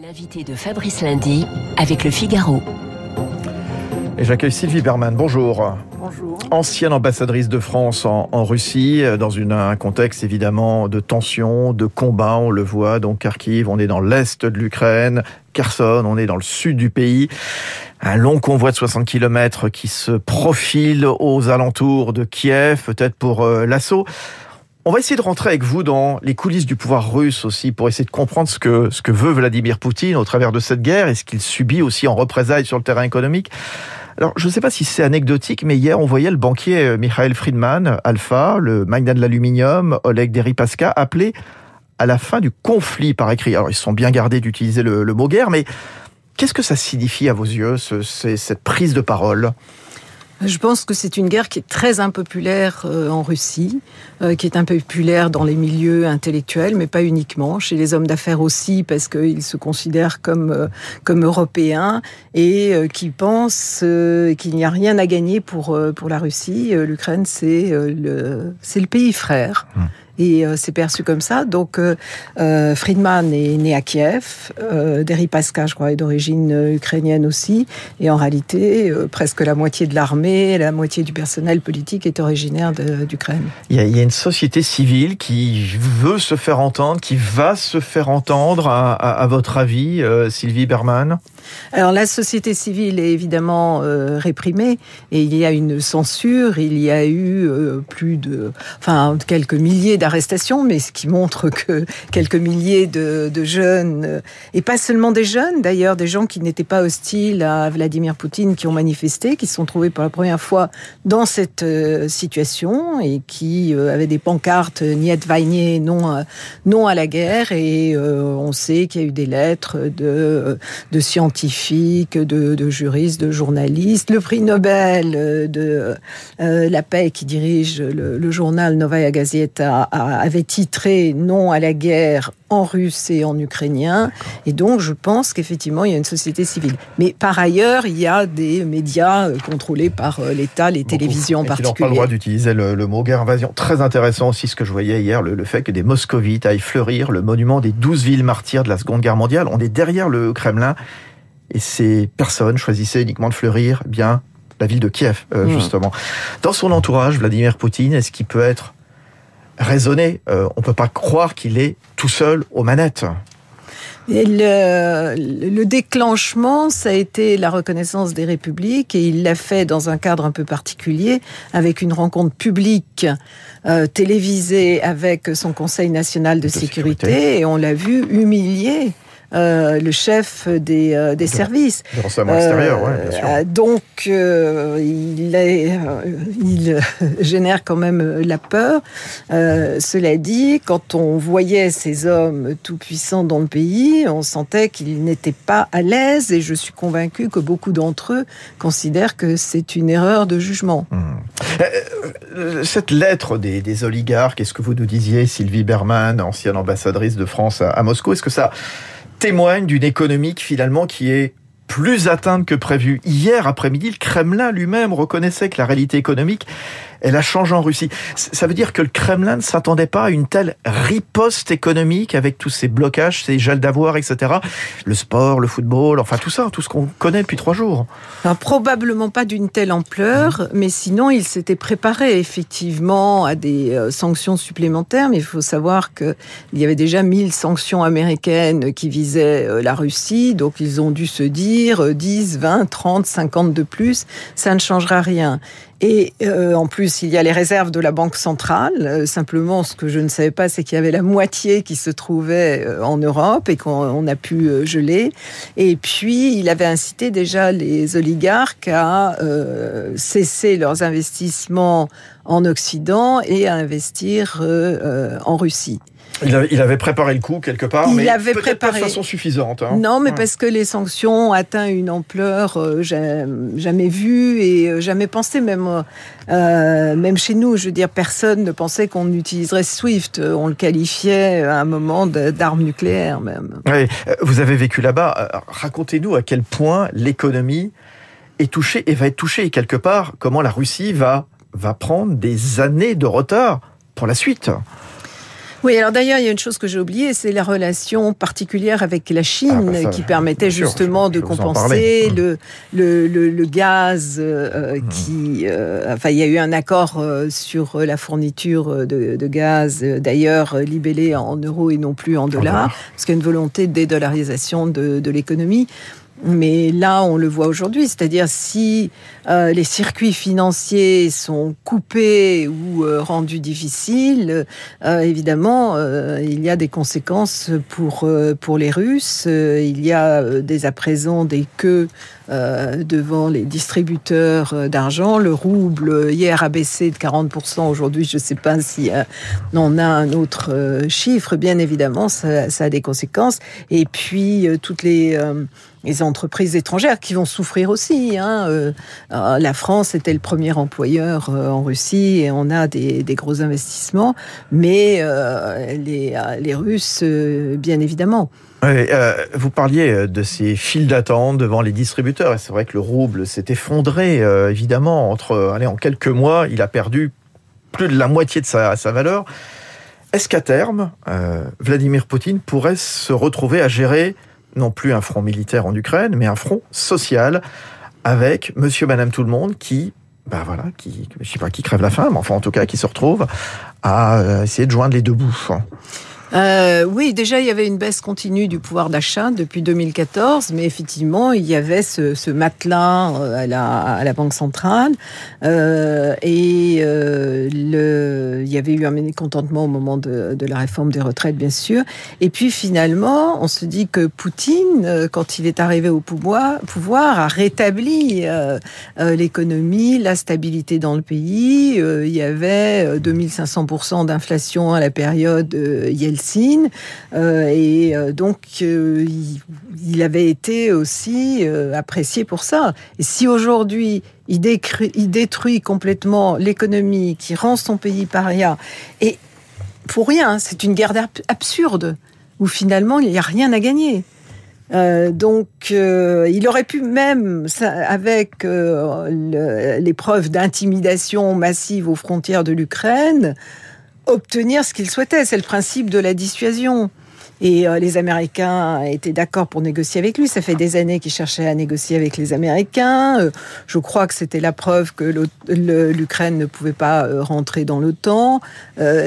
L'invité de Fabrice Lundi avec le Figaro. Et j'accueille Sylvie Berman. Bonjour. Bonjour. Ancienne ambassadrice de France en, en Russie, euh, dans une, un contexte évidemment de tension, de combat, on le voit. Donc Kharkiv, on est dans l'est de l'Ukraine. Kherson, on est dans le sud du pays. Un long convoi de 60 km qui se profile aux alentours de Kiev, peut-être pour euh, l'assaut. On va essayer de rentrer avec vous dans les coulisses du pouvoir russe aussi pour essayer de comprendre ce que, ce que veut Vladimir Poutine au travers de cette guerre et ce qu'il subit aussi en représailles sur le terrain économique. Alors, je ne sais pas si c'est anecdotique, mais hier, on voyait le banquier euh, Mikhail Friedman, Alpha, le magnat de l'aluminium, Oleg Deripaska, appeler à la fin du conflit par écrit. Alors, ils sont bien gardés d'utiliser le, le, mot guerre, mais qu'est-ce que ça signifie à vos yeux, ce, cette prise de parole? Je pense que c'est une guerre qui est très impopulaire euh, en Russie, euh, qui est impopulaire dans les milieux intellectuels, mais pas uniquement, chez les hommes d'affaires aussi, parce qu'ils se considèrent comme, euh, comme européens et qui pensent qu'il n'y a rien à gagner pour, pour la Russie. L'Ukraine, c'est le, le pays frère. Hum et euh, c'est perçu comme ça. Donc euh, euh, Friedman est né à Kiev, euh, Deripaska, je crois, est d'origine ukrainienne aussi, et en réalité, presque la moitié de l'armée, la moitié du personnel politique est originaire d'Ukraine. Il, y a une société civile qui veut se faire entendre, qui va se faire entendre, à votre avis, Sylvie Berman? Alors la société civile est évidemment euh, réprimée et il y a une censure, il y a eu euh, plus de, enfin quelques milliers d'arrestations, mais ce qui montre que quelques milliers de, jeunes, euh, et pas seulement des jeunes d'ailleurs, des gens qui n'étaient pas hostiles à Vladimir Poutine, qui ont manifesté, qui se sont trouvés pour la première fois dans cette situation et qui avaient des pancartes Niet Vainé, non, non à la guerre, et on sait qu'il y a eu des lettres de scientifiques scientifiques, de, de, juristes, de journalistes. Le prix Nobel euh, de euh, la paix qui dirige le, le journal Novaya Gazeta avait titré Non à la guerre en russe et en ukrainien. Et donc, je pense qu'effectivement, il y a une société civile. Mais par ailleurs, il y a des médias euh, contrôlés par l'État, les Beaucoup. télévisions en particulier. Ils n'ont pas le droit d'utiliser le, le, mot guerre invasion. Très intéressant aussi ce que je voyais hier, le, le fait que des moscovites aillent fleurir le monument des douze villes martyrs de la Seconde Guerre mondiale. On est derrière le Kremlin et ces personnes choisissaient uniquement de fleurir eh bien la ville de Kiev, euh, mmh. justement. Dans son entourage, Vladimir Poutine, est-ce qu'il peut être raisonné euh, On peut pas croire qu'il est tout seul aux manettes. Et le, le, déclenchement, ça a été la reconnaissance des républiques et il l'a fait dans un cadre un peu particulier avec une rencontre publique euh, télévisée avec son Conseil national de, de sécurité. sécurité. et on l'a vu humilié euh, le chef des, euh, des services. De renseignement extérieur, ouais, bien sûr. Euh, donc, il, est, il génère quand même la peur. cela dit, quand on voyait ces hommes tout puissants dans le pays, on sentait qu'ils n'étaient pas à l'aise et je suis convaincu que beaucoup d'entre eux considèrent que c'est une erreur de jugement. Mmh. Cette lettre des, des oligarques, est-ce que vous nous disiez, Sylvie Berman, ancienne ambassadrice de France à, à Moscou, est-ce que ça témoigne d'une économie finalement qui est plus atteinte que prévu. Hier après-midi, le Kremlin lui-même reconnaissait que la réalité économique elle a changé en Russie. Ça veut dire que le Kremlin ne s'attendait pas à une telle riposte économique avec tous ces blocages, ces gels d'avoir, etc. Le sport, le football, enfin tout ça, tout ce qu'on connaît depuis trois jours. Alors, probablement pas d'une telle ampleur, mmh. mais sinon il s'était préparé effectivement à des euh, sanctions supplémentaires. Mais il faut savoir qu'il y avait déjà 1000 sanctions américaines qui visaient euh, la Russie, donc ils ont dû se dire 10, 20, 30, 50 de plus, ça ne changera rien. Et euh, en plus, il y a les réserves de la Banque centrale. Euh, simplement, ce que je ne savais pas, c'est qu'il y avait la moitié qui se trouvait euh, en Europe et qu'on a pu euh, geler. Et puis, il avait incité déjà les oligarques à euh, cesser leurs investissements en Occident et à investir euh, en Russie. Il avait, il avait, préparé le coup quelque part, il mais avait préparé... pas de façon suffisante. Hein. Non, mais ouais. parce que les sanctions ont atteint une ampleur euh, jamais vue et euh, jamais pensée, même, euh, même chez nous. Je veux dire, personne ne pensait qu'on utiliserait SWIFT. On le qualifiait à un moment d'arme nucléaire même. Oui. Vous avez vécu là-bas. Racontez-nous à quel point l'économie est touchée et va être touchée et quelque part comment la Russie va, va prendre des années de retard pour la suite. Oui, alors d'ailleurs, il y a une chose que j'ai oubliée, c'est la relation particulière avec la Chine Ah, bah ça, qui permettait sûr, justement je- de je compenser. Mmh. le, le, le, le gaz euh, qui... euh, enfin, il y a eu un accord euh, sur la fourniture de, de gaz, euh, d'ailleurs euh, libellé en euros et non plus en dollars, dollars. parce qu'il y a une volonté de dédollarisation de, de l'économie. Mais là, on le voit aujourd'hui, c'est-à-dire si euh, les circuits financiers sont coupés ou euh, rendus difficiles, euh, évidemment, euh, il y a des conséquences pour, euh, pour les Russes. Il y a dès à présent des queues devant les distributeurs d'argent. Le rouble, hier, a baissé de 40%. Aujourd'hui, je ne sais pas si on a un autre chiffre. Bien évidemment, ça, ça a des conséquences. Et puis, toutes les... les entreprises étrangères qui vont souffrir aussi. Hein. Euh, euh, la France était le premier employeur euh, en Russie et on a des, gros investissements, mais les, Russes, bien évidemment. Vous parliez de ces files d'attente devant les distributeurs. Et c'est vrai que le rouble s'est effondré, évidemment. Entre, allez, en quelques mois, il a perdu plus de la moitié de sa, valeur. Est-ce qu'à terme, Vladimir Poutine pourrait se retrouver à gérer non plus un front militaire en Ukraine, mais un front social avec Monsieur, Madame, tout le monde qui, ben voilà, qui, je sais pas, qui crève la faim, mais enfin en tout cas qui se retrouve à euh, essayer de joindre les deux bouts. Euh, oui, déjà, il y avait une baisse continue du pouvoir d'achat depuis 2014, mais effectivement, il y avait ce, ce matelas euh, à la, à la Banque centrale. Euh, et euh, le, il y avait eu un mécontentement au moment de, de la réforme des retraites, bien sûr. Et puis, finalement, on se dit que Poutine, euh, quand il est arrivé au pouvoir, pouvoir a rétabli euh, l'économie, la stabilité dans le pays. Il y avait euh, 2500% d'inflation à la période Yeltsin. Euh, et euh, donc, euh, il, avait été aussi apprécié pour ça. Et si aujourd'hui, il, il détruit complètement l'économie, qui rend son pays paria, et pour rien, c'est une guerre absurde, où finalement, il n'y a rien à gagner. Donc, il aurait pu même, avec euh, le- l'épreuve d'intimidation massive aux frontières de l'Ukraine, obtenir ce qu'il souhaitait. C'est le principe de la dissuasion. Et euh, les Américains étaient d'accord pour négocier avec lui. Ça fait des années qu'il cherchait à négocier avec les Américains. Euh, je crois que c'était la preuve que l'Ukraine ne pouvait pas euh, rentrer dans l'OTAN.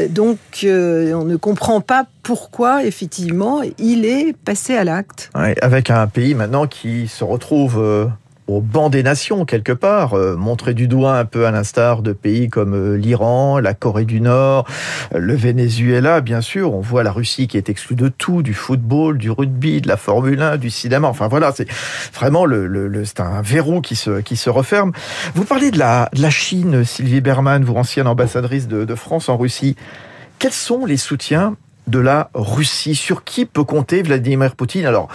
Donc, on ne comprend pas pourquoi, effectivement, il est passé à l'acte. Avec un pays maintenant qui se retrouve au banc des nations quelque part, euh, du doigt un peu à l'instar de pays comme euh, l'Iran, la Corée du Nord, le Venezuela, bien sûr. On voit la Russie qui est exclue de tout, du football, du rugby, de la Formule 1, du cinéma. Enfin voilà, c'est vraiment le, le, le- c'est un verrou qui se, qui se referme. Vous parlez de la, de la Chine, Sylvie Berman, vous ancienne ambassadrice de, de France en Russie. Quels sont les soutiens de la Russie Sur qui peut compter Vladimir Poutine? Alors,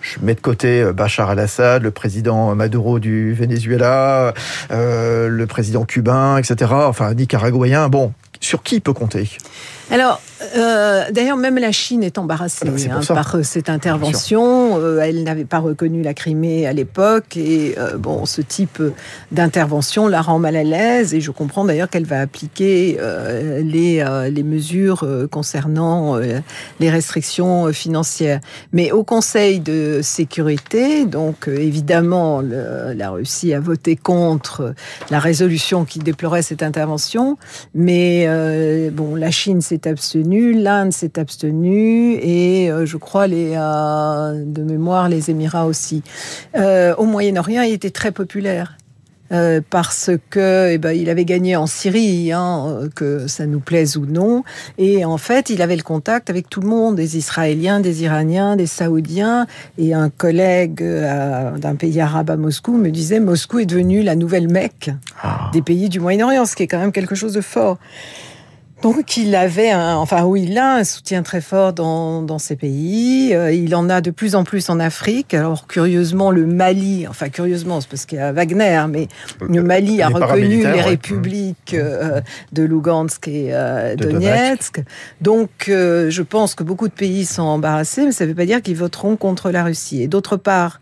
je mets de côté euh, Bachar al-Assad, le président Maduro du Venezuela, euh, le président cubain, etc. Enfin, nicaraguayen. Bon, sur qui peut compter? Alors, euh, d'ailleurs, même la Chine est embarrassée Ah bah, hein, par euh, cette intervention. Euh, elle n'avait pas reconnu la Crimée à l'époque. Et bon, ce type d'intervention la rend mal à l'aise. Et je comprends d'ailleurs qu'elle va appliquer les, les mesures concernant les restrictions financières. Mais au Conseil de sécurité, donc évidemment, le- la Russie a voté contre la résolution qui déplorait cette intervention. Mais bon, la Chine s'est abstenue, l'Inde s'est abstenue et euh, je crois les euh, de mémoire les Émirats aussi. Euh, au Moyen-Orient, il était très populaire. euh, parce que eh ben, il avait gagné en Syrie, hein, que ça nous plaise ou non, et en fait il avait le contact avec tout le monde, des Israéliens, des Iraniens, des Saoudiens, et un collègue euh, d'un pays arabe à Moscou me disait Moscou est devenu la nouvelle Mecque Ah. des pays du Moyen-Orient, ce qui est quand même quelque chose de fort. Donc il avait, un, enfin oui, il a un soutien très fort dans, dans ces pays. Euh, il en a de plus en plus en Afrique. Alors curieusement, le Mali, enfin curieusement, c'est parce qu'il y a Wagner, mais le Mali a reconnu les ouais. républiques euh, de Lugansk et euh, De Donetsk. Donc je pense que beaucoup de pays sont embarrassés, mais ça ne veut pas dire qu'ils voteront contre la Russie. Et d'autre part,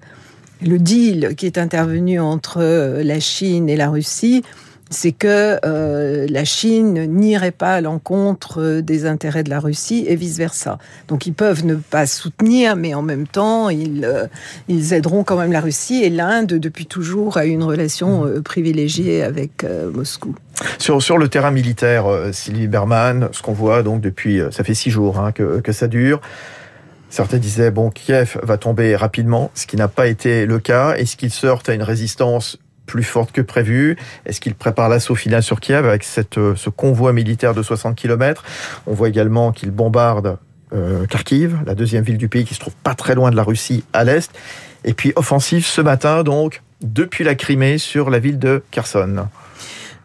le deal qui est intervenu entre la Chine et la Russie c'est que euh, la Chine n'irait pas à l'encontre des intérêts de la Russie et vice-versa. Donc ils peuvent ne pas soutenir, mais en même temps, ils, euh, aideront quand même la Russie. Et l'Inde, depuis toujours, a une relation euh, privilégiée avec Moscou. Sur, sur le terrain militaire, Sylvie Berman, ce qu'on voit donc depuis, ça fait six jours hein, que, que ça dure. Certains disaient, bon, Kiev va tomber rapidement, ce qui n'a pas été le cas. Est-ce qu'il sortent à une résistance plus forte que prévu Est-ce qu'il prépare l'assaut final sur Kiev avec cette, euh, ce convoi militaire de 60 km On voit également qu'il bombarde euh, Kharkiv, la deuxième ville du pays qui se trouve pas très loin de la Russie à l'est. Et puis offensive ce matin, donc, depuis la Crimée sur la ville de Kherson.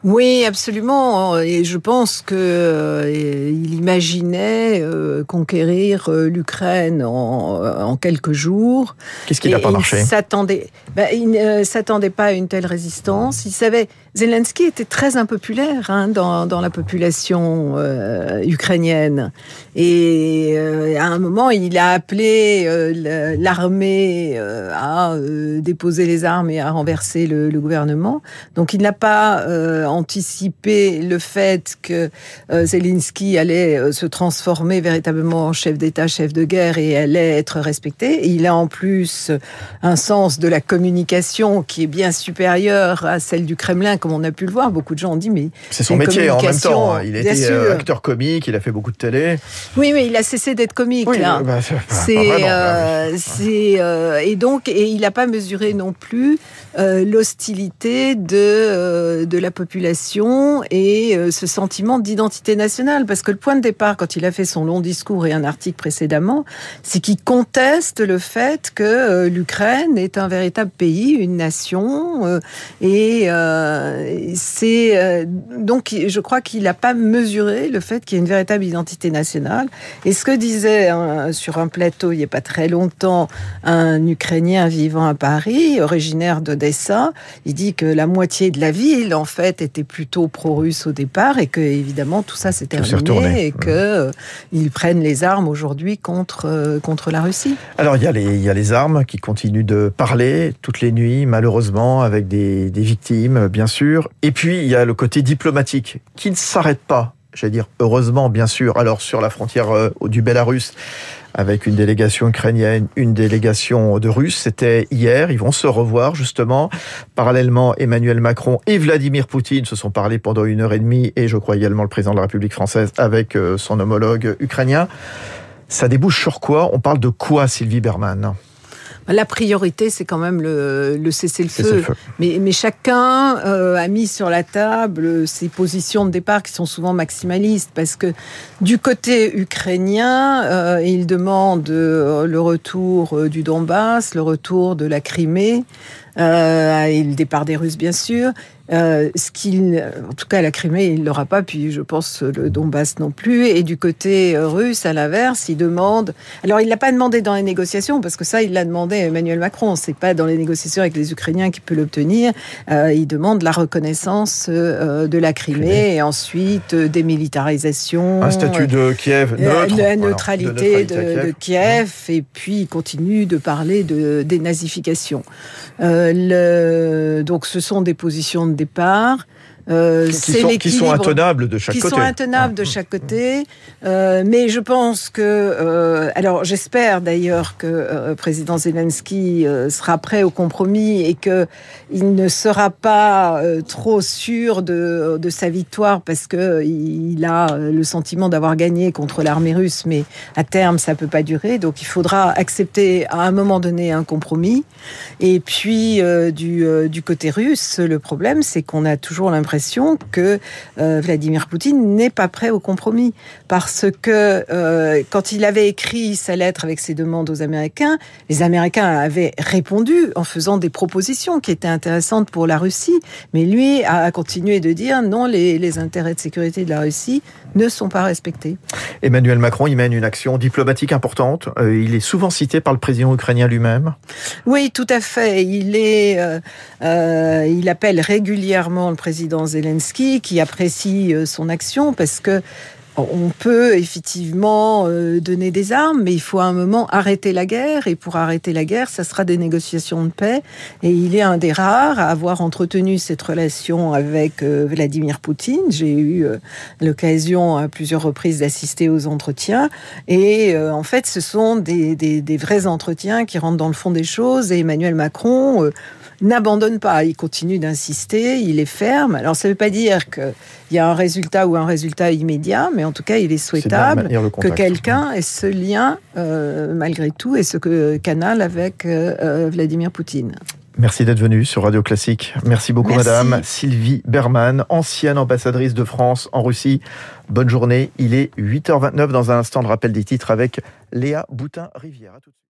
Oui, absolument. Et je pense que euh, il imaginait euh, conquérir euh, l'Ukraine en, quelques jours. Qu'est-ce qui n'a pas marché? s'attendait, ben, Il ne s'attendait pas à une telle résistance. Il savait. Zelensky était très impopulaire hein, dans, dans, la population ukrainienne. Et à un moment, il a appelé l'armée à déposer les armes et à renverser le, le gouvernement. Donc il n'a pas anticiper le fait que euh, Zelensky allait euh, se transformer véritablement en chef d'État, chef de guerre et allait être respecté. il a en plus un sens de la communication qui est bien supérieur à celle du Kremlin, comme on a pu le voir. Beaucoup de gens ont dit, mais c'est son métier en même temps. Hein. Il était euh, acteur comique, il a fait beaucoup de télé. Oui, mais il a cessé d'être comique. là. Bah, c'est, et donc, et il n'a pas mesuré non plus l'hostilité de de la population et euh, ce sentiment d'identité nationale. Parce que le point de départ, quand il a fait son long discours et un article précédemment, c'est qu'il conteste le fait que euh, l'Ukraine est un véritable pays, une nation. Euh, et c'est donc, je crois qu'il n'a pas mesuré le fait qu'il y ait une véritable identité nationale. Et ce que disait hein, sur un plateau il n'y a pas très longtemps un Ukrainien vivant à Paris, originaire d'Odessa, il dit que la moitié de la ville, en fait, était plutôt pro-russe au départ et que évidemment tout ça s'est terminé et que euh, ils prennent les armes aujourd'hui contre euh, contre la Russie. Alors il y a les il y a les armes qui continuent de parler toutes les nuits malheureusement avec des, des victimes bien sûr. Et puis il y a le côté diplomatique qui ne s'arrête pas. J'allais dire heureusement bien sûr. Alors sur la frontière euh, du Bélarus avec une délégation ukrainienne, une délégation de Russes. C'était hier. Ils vont se revoir justement. Parallèlement, Emmanuel Macron et Vladimir Poutine se sont parlé pendant une heure et demie, et je crois également le président de la République française avec euh, son homologue ukrainien. Ça débouche sur quoi? On parle de quoi, Sylvie Berman? La priorité, c'est quand même le, le cessez-le-feu. Mais, mais, chacun euh, a mis sur la table ses positions de départ qui sont souvent maximalistes, parce que du côté ukrainien, euh, il demande euh, le retour du Donbass, le retour de la Crimée, et le départ des Russes, bien sûr. Euh, ce qu'il, en tout cas, la Crimée, il l'aura pas. Puis, je pense le Donbass non plus. Et du côté euh, russe, à l'inverse, il demande. Alors, il l'a pas demandé dans les négociations parce que ça, il l'a demandé à Emmanuel Macron. C'est pas dans les négociations avec les Ukrainiens qu'il peut l'obtenir. Euh, il demande la reconnaissance euh, de la Crimée et ensuite euh, démilitarisation. Un statut de Kiev neutre. La neutralité, de, de, Kiev. Et puis, il continue de parler de dénazification. Le, donc, ce sont des positions de départ. Euh, qui, sont, qui, sont, intenables de chaque qui côté. Qui sont intenables de chaque côté. Euh, mais je pense que, euh, alors j'espère d'ailleurs que euh, président Zelensky sera prêt au compromis et que il ne sera pas trop sûr de, de, sa victoire parce que il a le sentiment d'avoir gagné contre l'armée russe, mais à terme ça peut pas durer. Donc il faudra accepter à un moment donné un compromis. Et puis du, du côté russe, le problème c'est qu'on a toujours l'impression que euh, Vladimir Poutine n'est pas prêt au compromis. Parce que euh, quand il avait écrit sa lettre avec ses demandes aux Américains, les Américains avaient répondu en faisant des propositions qui étaient intéressantes pour la Russie. Mais lui a continué de dire non, les, les intérêts de sécurité de la Russie ne sont pas respectés. Emmanuel Macron, il mène une action diplomatique importante. Euh, il est souvent cité par le président ukrainien lui-même. Oui, tout à fait. Il est, il appelle régulièrement le président Zelensky, qui apprécie son action parce que on peut effectivement euh, donner des armes, mais il faut à un moment arrêter la guerre. Et pour arrêter la guerre, ça sera des négociations de paix. Et il est un des rares à avoir entretenu cette relation avec euh, Vladimir Poutine. J'ai eu euh, l'occasion à plusieurs reprises d'assister aux entretiens. Et en fait, ce sont des, vrais entretiens qui rentrent dans le fond des choses. Et Emmanuel Macron n'abandonne pas, il continue d'insister, il est ferme. Alors ça ne veut pas dire qu'il y a un résultat ou un résultat immédiat, mais en tout cas il est souhaitable que quelqu'un ait ce lien euh, malgré tout et ce que canal avec euh, euh, Vladimir Poutine. Merci d'être venue sur Radio Classique. Merci beaucoup, Madame Sylvie Berman, ancienne ambassadrice de France en Russie. Bonne journée. Il est 8h29 dans un instant de rappel des titres avec Léa Boutin-Rivière.